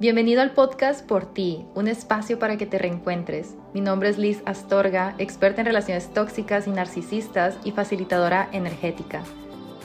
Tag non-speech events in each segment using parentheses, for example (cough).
Bienvenido al podcast Por Ti, un espacio para que te reencuentres. Mi nombre es Liz Astorga, experta en relaciones tóxicas y narcisistas y facilitadora energética.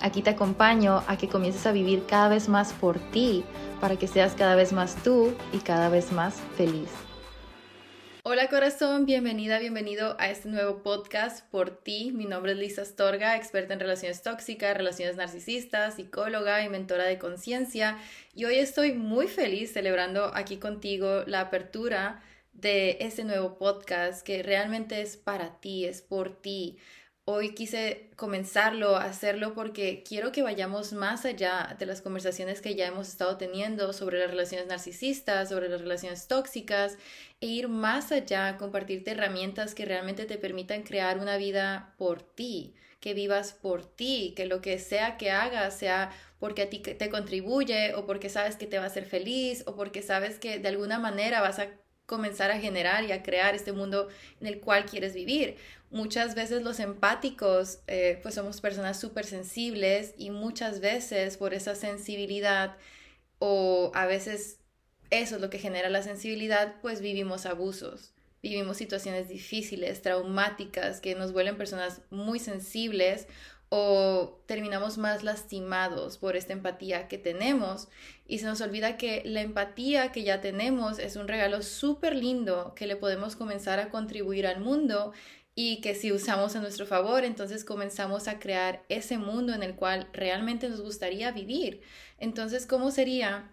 Aquí te acompaño a que comiences a vivir cada vez más por ti, para que seas cada vez más tú y cada vez más feliz. Hola corazón, bienvenida, bienvenido a este nuevo podcast por ti. Mi nombre es Lisa Astorga, experta en relaciones tóxicas, relaciones narcisistas, psicóloga y mentora de conciencia. Y hoy estoy muy feliz celebrando aquí contigo la apertura de este nuevo podcast que realmente es para ti, es por ti. Hoy quise comenzarlo, hacerlo porque quiero que vayamos más allá de las conversaciones que ya hemos estado teniendo sobre las relaciones narcisistas, sobre las relaciones tóxicas, e ir más allá, compartirte herramientas que realmente te permitan crear una vida por ti, que vivas por ti, que lo que sea que hagas sea porque a ti te contribuye o porque sabes que te va a hacer feliz o porque sabes que de alguna manera vas a comenzar a generar y a crear este mundo en el cual quieres vivir. Muchas veces los empáticos, eh, pues somos personas súper sensibles y muchas veces por esa sensibilidad o a veces eso es lo que genera la sensibilidad, pues vivimos abusos, vivimos situaciones difíciles, traumáticas, que nos vuelven personas muy sensibles o terminamos más lastimados por esta empatía que tenemos. Y se nos olvida que la empatía que ya tenemos es un regalo súper lindo que le podemos comenzar a contribuir al mundo y que si usamos a nuestro favor, entonces comenzamos a crear ese mundo en el cual realmente nos gustaría vivir. Entonces, ¿cómo sería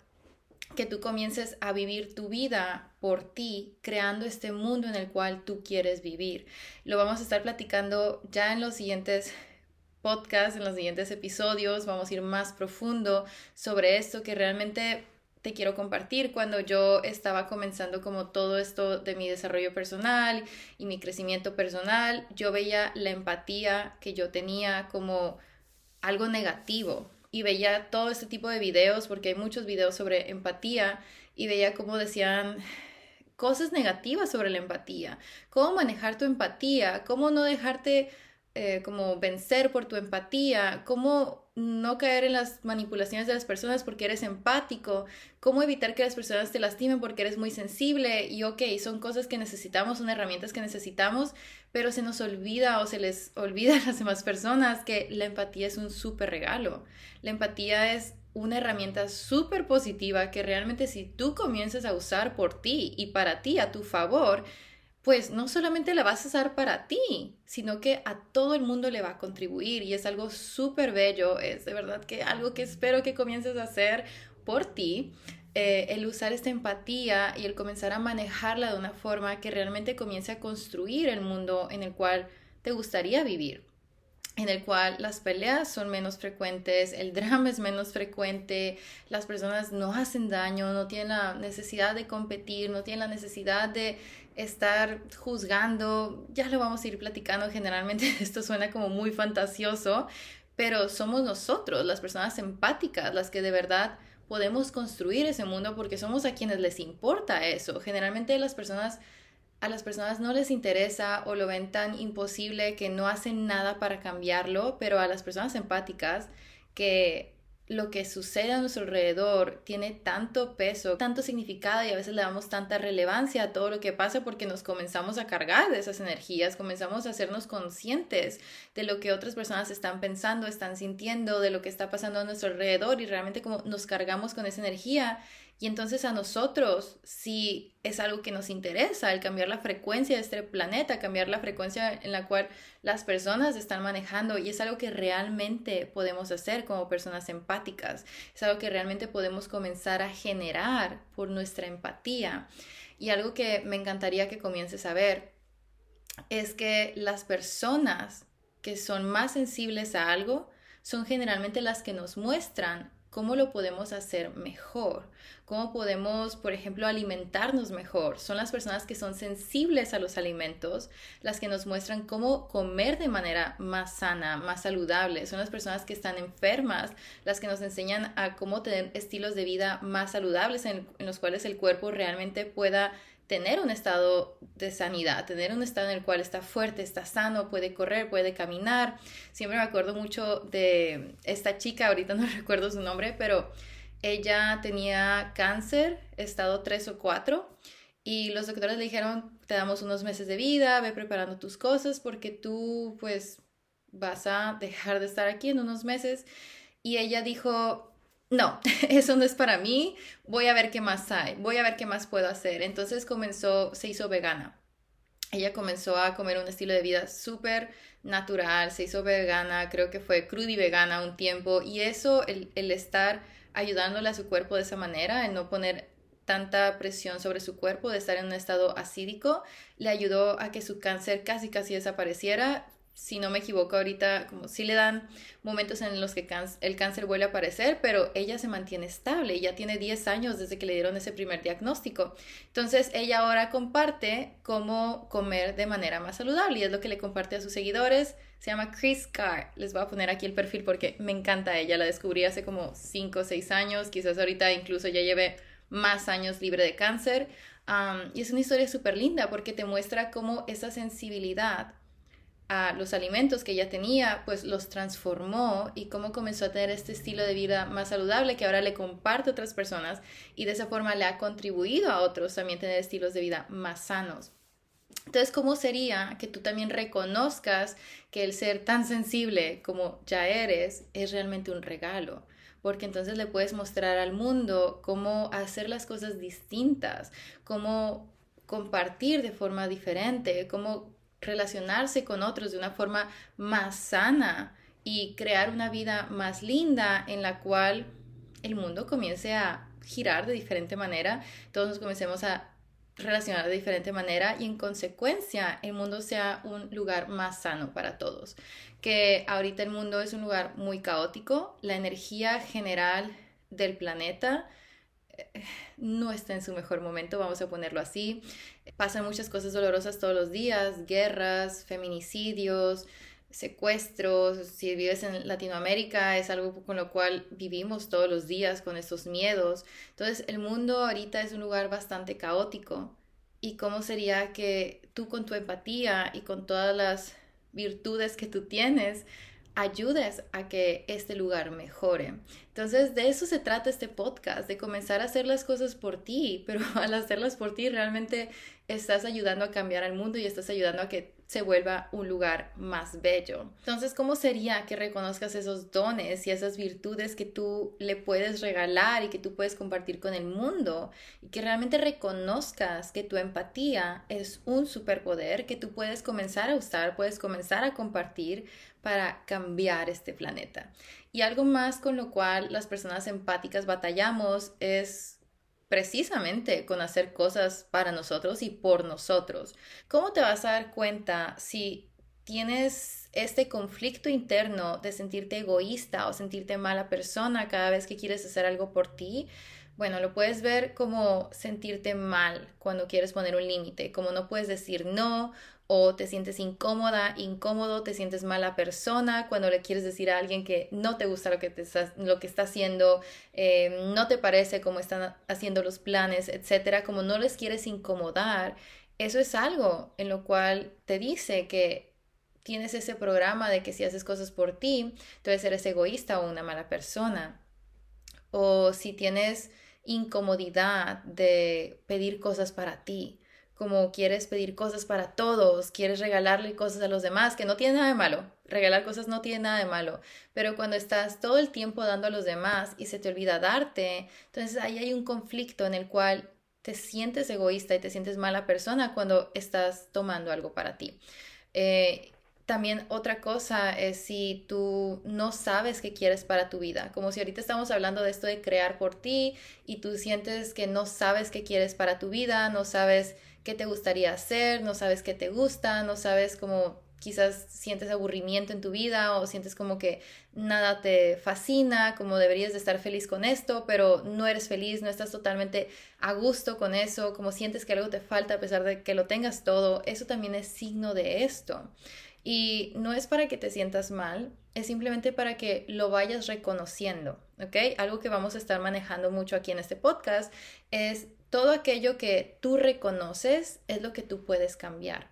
que tú comiences a vivir tu vida por ti, creando este mundo en el cual tú quieres vivir? Lo vamos a estar platicando ya en los siguientes podcast, en los siguientes episodios, vamos a ir más profundo sobre esto que realmente te quiero compartir. Cuando yo estaba comenzando como todo esto de mi desarrollo personal y mi crecimiento personal, yo veía la empatía que yo tenía como algo negativo y veía todo este tipo de videos, porque hay muchos videos sobre empatía, y veía como decían cosas negativas sobre la empatía, cómo manejar tu empatía, cómo no dejarte eh, como vencer por tu empatía, cómo no caer en las manipulaciones de las personas porque eres empático, cómo evitar que las personas te lastimen porque eres muy sensible y ok, son cosas que necesitamos, son herramientas que necesitamos, pero se nos olvida o se les olvida (laughs) a las demás personas que la empatía es un súper regalo. La empatía es una herramienta súper positiva que realmente si tú comienzas a usar por ti y para ti a tu favor, pues no solamente la vas a usar para ti, sino que a todo el mundo le va a contribuir y es algo súper bello, es de verdad que algo que espero que comiences a hacer por ti, eh, el usar esta empatía y el comenzar a manejarla de una forma que realmente comience a construir el mundo en el cual te gustaría vivir en el cual las peleas son menos frecuentes, el drama es menos frecuente, las personas no hacen daño, no tienen la necesidad de competir, no tienen la necesidad de estar juzgando, ya lo vamos a ir platicando, generalmente (laughs) esto suena como muy fantasioso, pero somos nosotros, las personas empáticas, las que de verdad podemos construir ese mundo porque somos a quienes les importa eso. Generalmente las personas a las personas no les interesa o lo ven tan imposible que no hacen nada para cambiarlo, pero a las personas empáticas que lo que sucede a nuestro alrededor tiene tanto peso, tanto significado y a veces le damos tanta relevancia a todo lo que pasa porque nos comenzamos a cargar de esas energías, comenzamos a hacernos conscientes de lo que otras personas están pensando, están sintiendo, de lo que está pasando a nuestro alrededor y realmente como nos cargamos con esa energía y entonces a nosotros, si es algo que nos interesa, el cambiar la frecuencia de este planeta, cambiar la frecuencia en la cual las personas están manejando, y es algo que realmente podemos hacer como personas empáticas, es algo que realmente podemos comenzar a generar por nuestra empatía. Y algo que me encantaría que comiences a ver es que las personas que son más sensibles a algo son generalmente las que nos muestran cómo lo podemos hacer mejor, cómo podemos, por ejemplo, alimentarnos mejor. Son las personas que son sensibles a los alimentos, las que nos muestran cómo comer de manera más sana, más saludable. Son las personas que están enfermas, las que nos enseñan a cómo tener estilos de vida más saludables en, los cuales el cuerpo realmente pueda tener un estado de sanidad, tener un estado en el cual está fuerte, está sano, puede correr, puede caminar. Siempre me acuerdo mucho de esta chica, ahorita (laughs) no recuerdo su nombre, pero ella tenía cáncer, estado 3 o 4, y los doctores le dijeron, te damos unos meses de vida, ve preparando tus cosas porque tú pues vas a dejar de estar aquí en unos meses. Y ella dijo, no, (laughs) eso no es para mí, voy a ver qué más hay, voy a ver qué más puedo hacer. Entonces comenzó, se hizo vegana. Ella comenzó a comer un estilo de vida súper natural, se hizo vegana, creo que fue cruda y vegana un tiempo. Y eso, el, estar ayudándole a su cuerpo de esa manera, el no poner tanta presión sobre su cuerpo, de estar en un estado acídico, le ayudó a que su cáncer casi casi desapareciera si no me equivoco ahorita, como si le dan momentos en los que el cáncer vuelve a aparecer, pero ella se mantiene estable, ella tiene 10 años desde que le dieron ese primer diagnóstico. Entonces ella ahora comparte cómo comer de manera más saludable y es lo que le comparte a sus seguidores. Se llama Chris Carr. Les voy a poner aquí el perfil porque me encanta ella. La descubrí hace como 5 o 6 años, quizás ahorita incluso ya lleve más años libre de cáncer. y es una historia súper linda porque te muestra cómo esa sensibilidad a los alimentos que ella tenía, pues los transformó y cómo comenzó a tener este estilo de vida más saludable que ahora le comparte a otras personas y de esa forma le ha contribuido a otros también tener estilos de vida más sanos. Entonces, ¿cómo sería que tú también reconozcas que el ser tan sensible como ya eres es realmente un regalo? Porque entonces le puedes mostrar al mundo cómo hacer las cosas distintas, cómo compartir de forma diferente, cómo relacionarse con otros de una forma más sana y crear una vida más linda en la cual el mundo comience a girar de diferente manera, todos nos comencemos a relacionar de diferente manera y en consecuencia el mundo sea un lugar más sano para todos. Que ahorita el mundo es un lugar muy caótico, la energía general del planeta no está en su mejor momento, vamos a ponerlo así. Pasan muchas cosas dolorosas todos los días, guerras, feminicidios, secuestros. Si vives en Latinoamérica es algo con lo cual vivimos todos los días con estos miedos. Entonces el mundo ahorita es un lugar bastante caótico. ¿Y cómo sería que tú con tu empatía y con todas las virtudes que tú tienes ayudes a que este lugar mejore. Entonces, de eso se trata este podcast, de comenzar a hacer las cosas por ti, pero (laughs) al hacerlas por ti realmente estás ayudando a cambiar al mundo y estás ayudando a que se vuelva un lugar más bello. Entonces, ¿cómo sería que reconozcas esos dones y esas virtudes que tú le puedes regalar y que tú puedes compartir con el mundo? Y que realmente reconozcas que tu empatía es un superpoder que tú puedes comenzar a usar, puedes comenzar a compartir para cambiar este planeta. Y algo más con lo cual las personas empáticas batallamos es precisamente con hacer cosas para nosotros y por nosotros. ¿Cómo te vas a dar cuenta si tienes este conflicto interno de sentirte egoísta o sentirte mala persona cada vez que quieres hacer algo por ti? Bueno, lo puedes ver como sentirte mal cuando quieres poner un límite, como no puedes decir no o te sientes incómoda, incómodo, te sientes mala persona cuando le quieres decir a alguien que no te gusta lo que, te está, lo que está haciendo, eh, no te parece cómo están haciendo los planes, etcétera, como no les quieres incomodar, eso es algo en lo cual te dice que tienes ese programa de que si haces cosas por ti, entonces eres egoísta o una mala persona. O si tienes incomodidad de pedir cosas para ti, como quieres pedir cosas para todos, quieres regalarle cosas a los demás, que no tiene nada de malo. Regalar cosas no tiene nada de malo, pero cuando estás todo el tiempo dando a los demás y se te olvida darte, entonces ahí hay un conflicto en el cual te sientes egoísta y te sientes mala persona cuando estás tomando algo para ti. Eh, también otra cosa es si tú no sabes qué quieres para tu vida, como si ahorita estamos hablando de esto de crear por ti y tú sientes que no sabes qué quieres para tu vida, no sabes qué te gustaría hacer, no sabes qué te gusta, no sabes cómo quizás sientes aburrimiento en tu vida o sientes como que nada te fascina, como deberías de estar feliz con esto, pero no eres feliz, no estás totalmente a gusto con eso, como sientes que algo te falta a pesar de que lo tengas todo, eso también es signo de esto. Y no es para que te sientas mal, es simplemente para que lo vayas reconociendo, ¿ok? Algo que vamos a estar manejando mucho aquí en este podcast es todo aquello que tú reconoces es lo que tú puedes cambiar.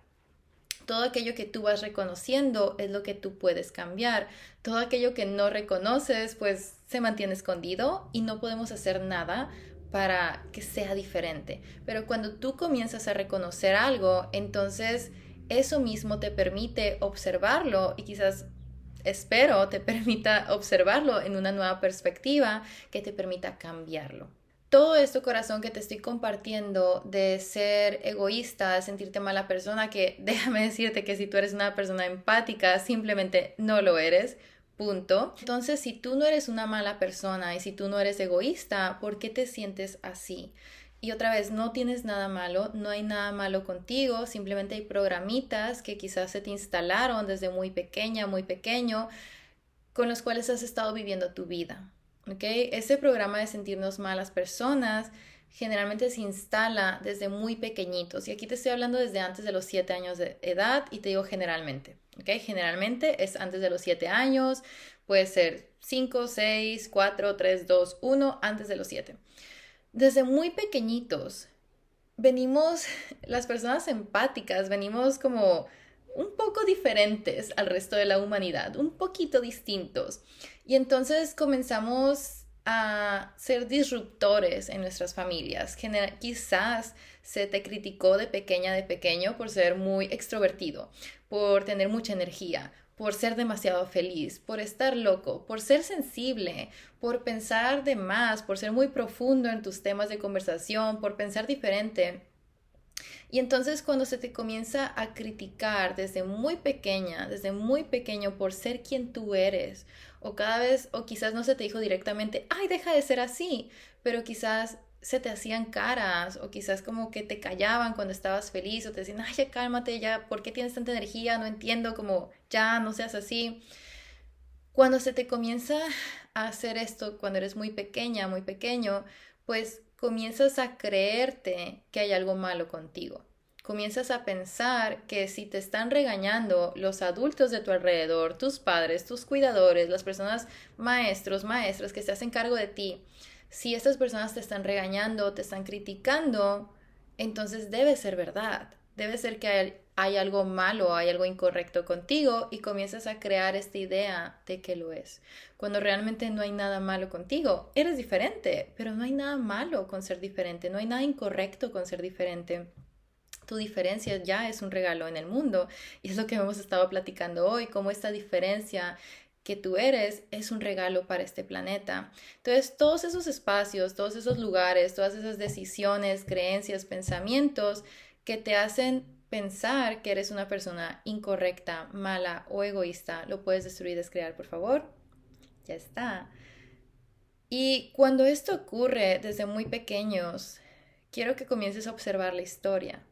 Todo aquello que tú vas reconociendo es lo que tú puedes cambiar. Todo aquello que no reconoces, pues se mantiene escondido y no podemos hacer nada para que sea diferente. Pero cuando tú comienzas a reconocer algo, entonces eso mismo te permite observarlo y quizás espero te (laughs) permita observarlo en una nueva perspectiva que te permita cambiarlo. Todo esto, corazón, que te estoy compartiendo de ser egoísta, de sentirte mala persona, que (laughs) déjame decirte que si tú eres una persona empática, simplemente no lo eres, punto. Entonces, si tú no eres una mala persona y si tú no eres egoísta, ¿por qué te sientes así? Y otra vez, no tienes nada malo, no hay nada malo contigo, simplemente hay programitas que quizás se te instalaron desde muy pequeña, muy pequeño, con los cuales has estado viviendo tu vida. ¿ok? Ese programa de sentirnos malas personas generalmente se instala desde muy pequeñitos. Y aquí te estoy hablando desde antes de los 7 años de edad y te digo generalmente. ¿ok? Generalmente es antes de los 7 años, puede ser 5, 6, 4, 3, 2, 1, antes de los 7. Desde muy pequeñitos venimos, (laughs) las personas empáticas, venimos como un poco diferentes al resto de la humanidad, un poquito distintos. Y entonces comenzamos a ser disruptores en nuestras familias. quizás se te criticó de pequeña, de pequeño por ser muy extrovertido, por tener mucha energía, por ser demasiado feliz, por estar loco, por ser sensible, por pensar de más, por ser muy profundo en tus temas de conversación, por pensar diferente. Y entonces cuando se te comienza a criticar desde muy pequeña, desde muy pequeño por ser quien tú eres, o cada vez, o quizás no se te dijo directamente, ay, deja de ser así, pero quizás se te hacían caras o quizás como que te callaban cuando estabas feliz o te decían, ay, ya cálmate, ya, ¿por qué tienes tanta energía? No entiendo, como ya, no seas así. Cuando se te comienza a hacer esto, cuando eres muy pequeña, muy pequeño, pues comienzas a creerte que hay algo malo contigo. Comienzas a pensar que si te están regañando los adultos de tu alrededor, tus padres, tus cuidadores, las personas maestros, maestras que se hacen cargo de ti, si estas personas te están regañando, te están criticando, entonces debe ser verdad. Debe ser que hay, algo malo, hay algo incorrecto contigo y comienzas a crear esta idea de que lo es. Cuando realmente no hay nada malo contigo, eres diferente, pero no hay nada malo con ser diferente, no hay nada incorrecto con ser diferente. Tu diferencia ya es un regalo en el mundo y es lo que hemos estado platicando hoy, cómo esta diferencia que tú eres es un regalo para este planeta. Entonces, todos esos espacios, todos esos lugares, todas esas decisiones, creencias, pensamientos que te hacen pensar que eres una persona incorrecta, mala o egoísta, lo puedes destruir descrear, por favor. Ya está. Y cuando esto ocurre desde muy pequeños, quiero que comiences a observar la historia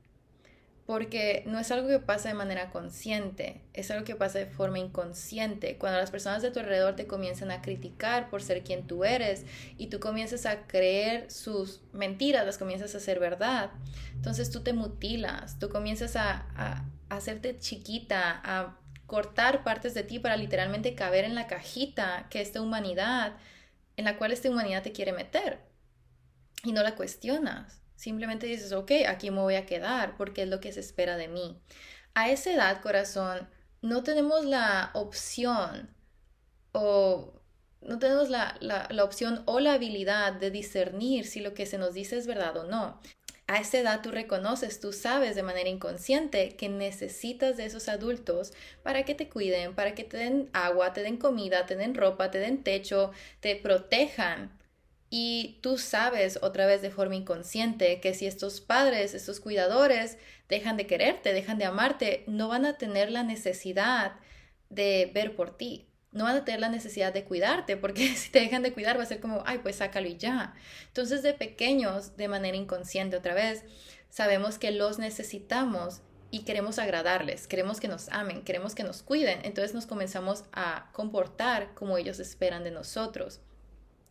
porque no es algo que pasa de manera consciente, es algo que pasa de forma inconsciente. Cuando las personas de tu alrededor te comienzan a criticar por ser quien tú eres y tú comienzas a creer sus mentiras, las comienzas a hacer verdad, entonces tú te mutilas, tú comienzas a, a, hacerte chiquita, a cortar partes de ti para literalmente caber en la cajita que esta humanidad, en la cual esta humanidad te quiere meter y no la cuestionas. Simplemente dices, ok, aquí me voy a quedar porque es lo que se espera de mí. A esa edad, corazón, no tenemos la opción o no tenemos la, la, la, opción o la habilidad de discernir si lo que se nos dice es verdad o no. A esa edad tú reconoces, tú sabes de manera inconsciente que necesitas de esos adultos para que te cuiden, para que te den agua, te den comida, te den ropa, te den techo, te protejan y tú sabes otra vez de forma inconsciente que si estos padres, estos cuidadores dejan de quererte, dejan de amarte, no van a tener la necesidad de ver por ti. No van a tener la necesidad de cuidarte, porque (laughs) si te dejan de cuidar va a ser como, ay, pues sácalo y ya. Entonces, de pequeños, de manera inconsciente otra vez, sabemos que los necesitamos y queremos agradarles, queremos que nos amen, queremos que nos cuiden. Entonces nos comenzamos a comportar como ellos esperan de nosotros.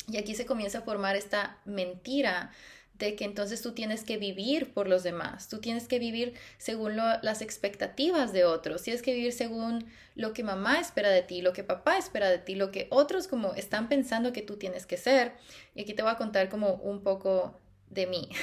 Y aquí se comienza a formar esta mentira de que entonces tú tienes que vivir por los demás, tú tienes que vivir según las expectativas de otros, tienes que vivir según lo que mamá espera de ti, lo que papá espera de ti, lo que otros como están pensando que tú tienes que ser. Y aquí te voy a contar como un poco de mí. (laughs)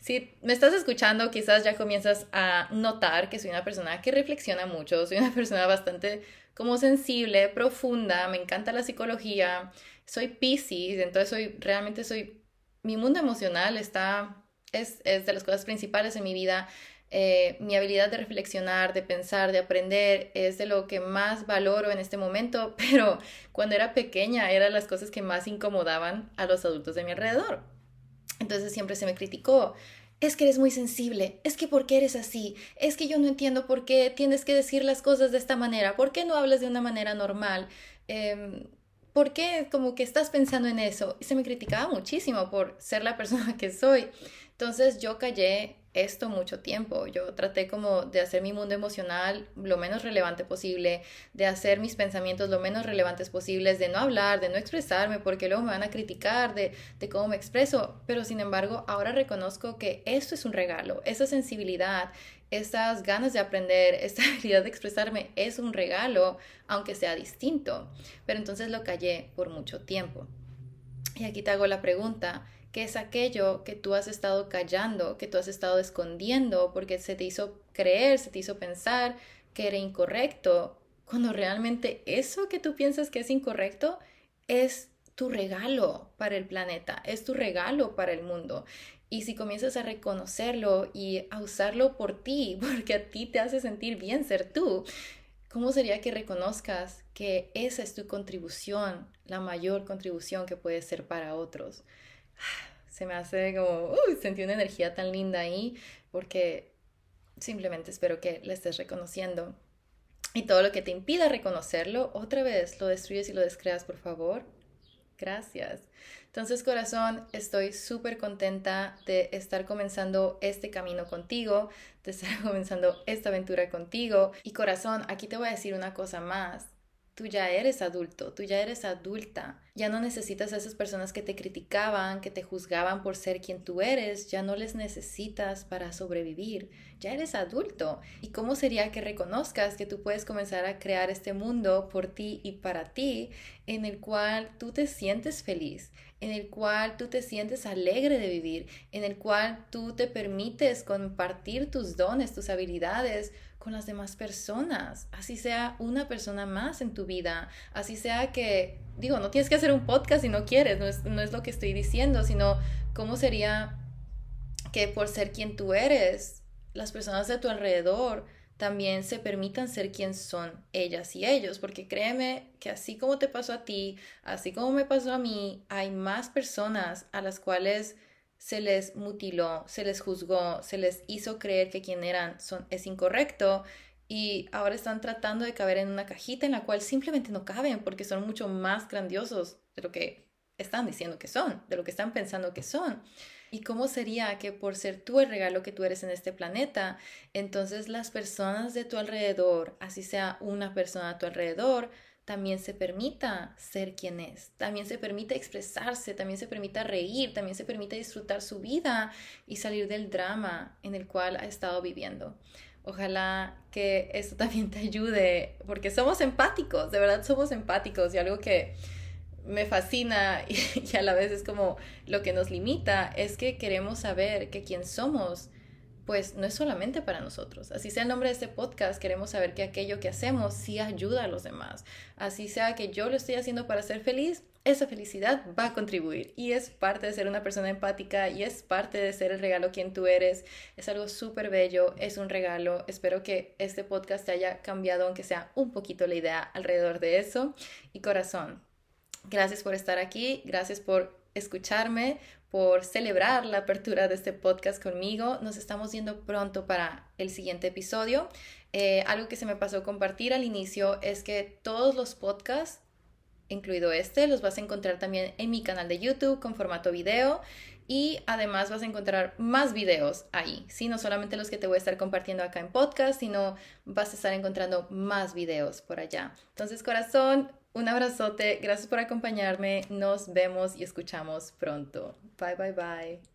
Si me estás escuchando, quizás ya comienzas a notar que soy una persona que reflexiona mucho, soy una (laughs) persona bastante como sensible, profunda, me encanta la psicología, soy Pisces, entonces soy, realmente soy, mi mundo emocional está, es, es de las cosas principales en mi vida. Eh, mi habilidad de reflexionar, de pensar, de aprender es de lo que más valoro en este momento, (laughs) pero cuando era pequeña eran las cosas que más incomodaban a los adultos de mi alrededor. Entonces siempre se me criticó. Es que eres muy sensible, es que por qué eres así, es que yo no entiendo por qué tienes que decir las cosas de esta manera, por qué no hablas de una manera normal, eh, por qué como que estás pensando en eso. Y se me criticaba muchísimo por ser la persona que soy. Entonces yo callé esto mucho tiempo. Yo traté como de hacer mi mundo emocional lo menos relevante posible, de hacer mis pensamientos lo menos relevantes posibles, de no hablar, de no expresarme, porque luego me van a criticar de, de cómo me expreso. Pero sin embargo, ahora reconozco que esto es un regalo, esa sensibilidad, esas ganas de aprender, (laughs) esta habilidad de expresarme es un regalo, aunque sea distinto. Pero entonces lo callé por mucho tiempo. Y aquí te hago la pregunta, que es aquello que tú has estado callando, que tú has estado escondiendo porque se te hizo creer, se te hizo pensar que era incorrecto, cuando realmente eso que tú piensas que es incorrecto es tu regalo para el planeta, es tu regalo para el mundo. Y si comienzas a reconocerlo y a usarlo por ti, (laughs) porque a ti te hace sentir bien ser tú, ¿cómo sería que reconozcas que esa es tu contribución, la mayor contribución que puede ser para otros? Se me hace como, sentí una energía tan linda ahí porque simplemente espero que la estés reconociendo. Y todo lo que te impida reconocerlo, otra vez lo destruyes y lo descreas, por favor. Gracias. Entonces, corazón, estoy súper contenta de estar comenzando este camino contigo, de estar (laughs) comenzando esta aventura contigo. Y corazón, aquí te voy a decir una cosa más. Tú ya eres adulto, tú ya eres adulta. Ya no necesitas a esas personas que te criticaban, que te juzgaban por ser quien tú eres. Ya no les necesitas para sobrevivir. Ya eres adulto. ¿Y cómo sería que reconozcas que tú puedes comenzar a crear este mundo por ti y para ti en el cual tú te sientes feliz? en el cual tú te sientes alegre de vivir, en el cual tú te permites compartir tus dones, tus habilidades con las demás personas, así sea una persona más en tu vida, así sea que, digo, no tienes que hacer un podcast si no quieres, no es, no es lo que estoy diciendo, sino cómo sería que por ser quien tú eres, las personas de tu alrededor también se permitan ser quien son ellas y ellos, porque créeme que así como te pasó a ti, así como me pasó a mí, hay más personas a las cuales se les mutiló, se les juzgó, se les hizo creer que quien eran son, es incorrecto y ahora están tratando de caber en una cajita en la cual simplemente no caben porque son mucho más grandiosos de lo que están diciendo que son, de lo que están pensando que son. ¿Y cómo sería que por ser tú el regalo que tú eres en este planeta, entonces las personas de tu alrededor, así sea una persona a tu alrededor, también se permita ser quien es, también se permite expresarse, también se permita reír, también se permite disfrutar su vida y salir del drama en el cual ha estado viviendo. Ojalá que esto (laughs) también te ayude, porque somos empáticos, de verdad somos empáticos y algo que me fascina (laughs) y, a la vez es como lo que nos limita, es que queremos saber que quien somos, pues no es solamente para nosotros. Así sea el nombre de este podcast, queremos saber que aquello que hacemos sí ayuda a los demás. Así sea que yo lo estoy haciendo para ser feliz, esa felicidad va a contribuir y es parte de ser una persona empática y es parte de ser el regalo quien tú eres. Es algo súper bello, es un regalo. Espero que este podcast te haya cambiado, aunque sea un poquito la idea alrededor de eso. Y corazón, Gracias por estar aquí, gracias por escucharme, por celebrar la apertura de este podcast conmigo. Nos estamos viendo pronto para el siguiente episodio. Eh, algo que se me pasó compartir al inicio es que todos los podcasts, incluido este, los vas a encontrar también en mi canal de YouTube con formato video y además vas a encontrar más videos ahí, ¿sí? No solamente los que te voy a estar compartiendo acá en podcast, sino vas a estar encontrando más videos por allá. Entonces, corazón, un abrazote, gracias por acompañarme, nos vemos y escuchamos pronto. Bye, bye, bye.